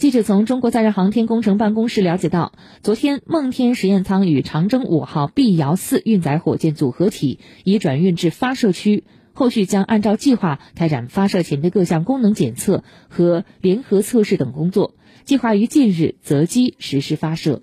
记者从中国载人航天工程办公室了解到，昨天梦天实验舱与长征五号 B 遥四运载火箭组合体已转运至发射区，后续将按照计划开展发射前的各项功能检测和联合测试等工作，计划于近日择机实施发射。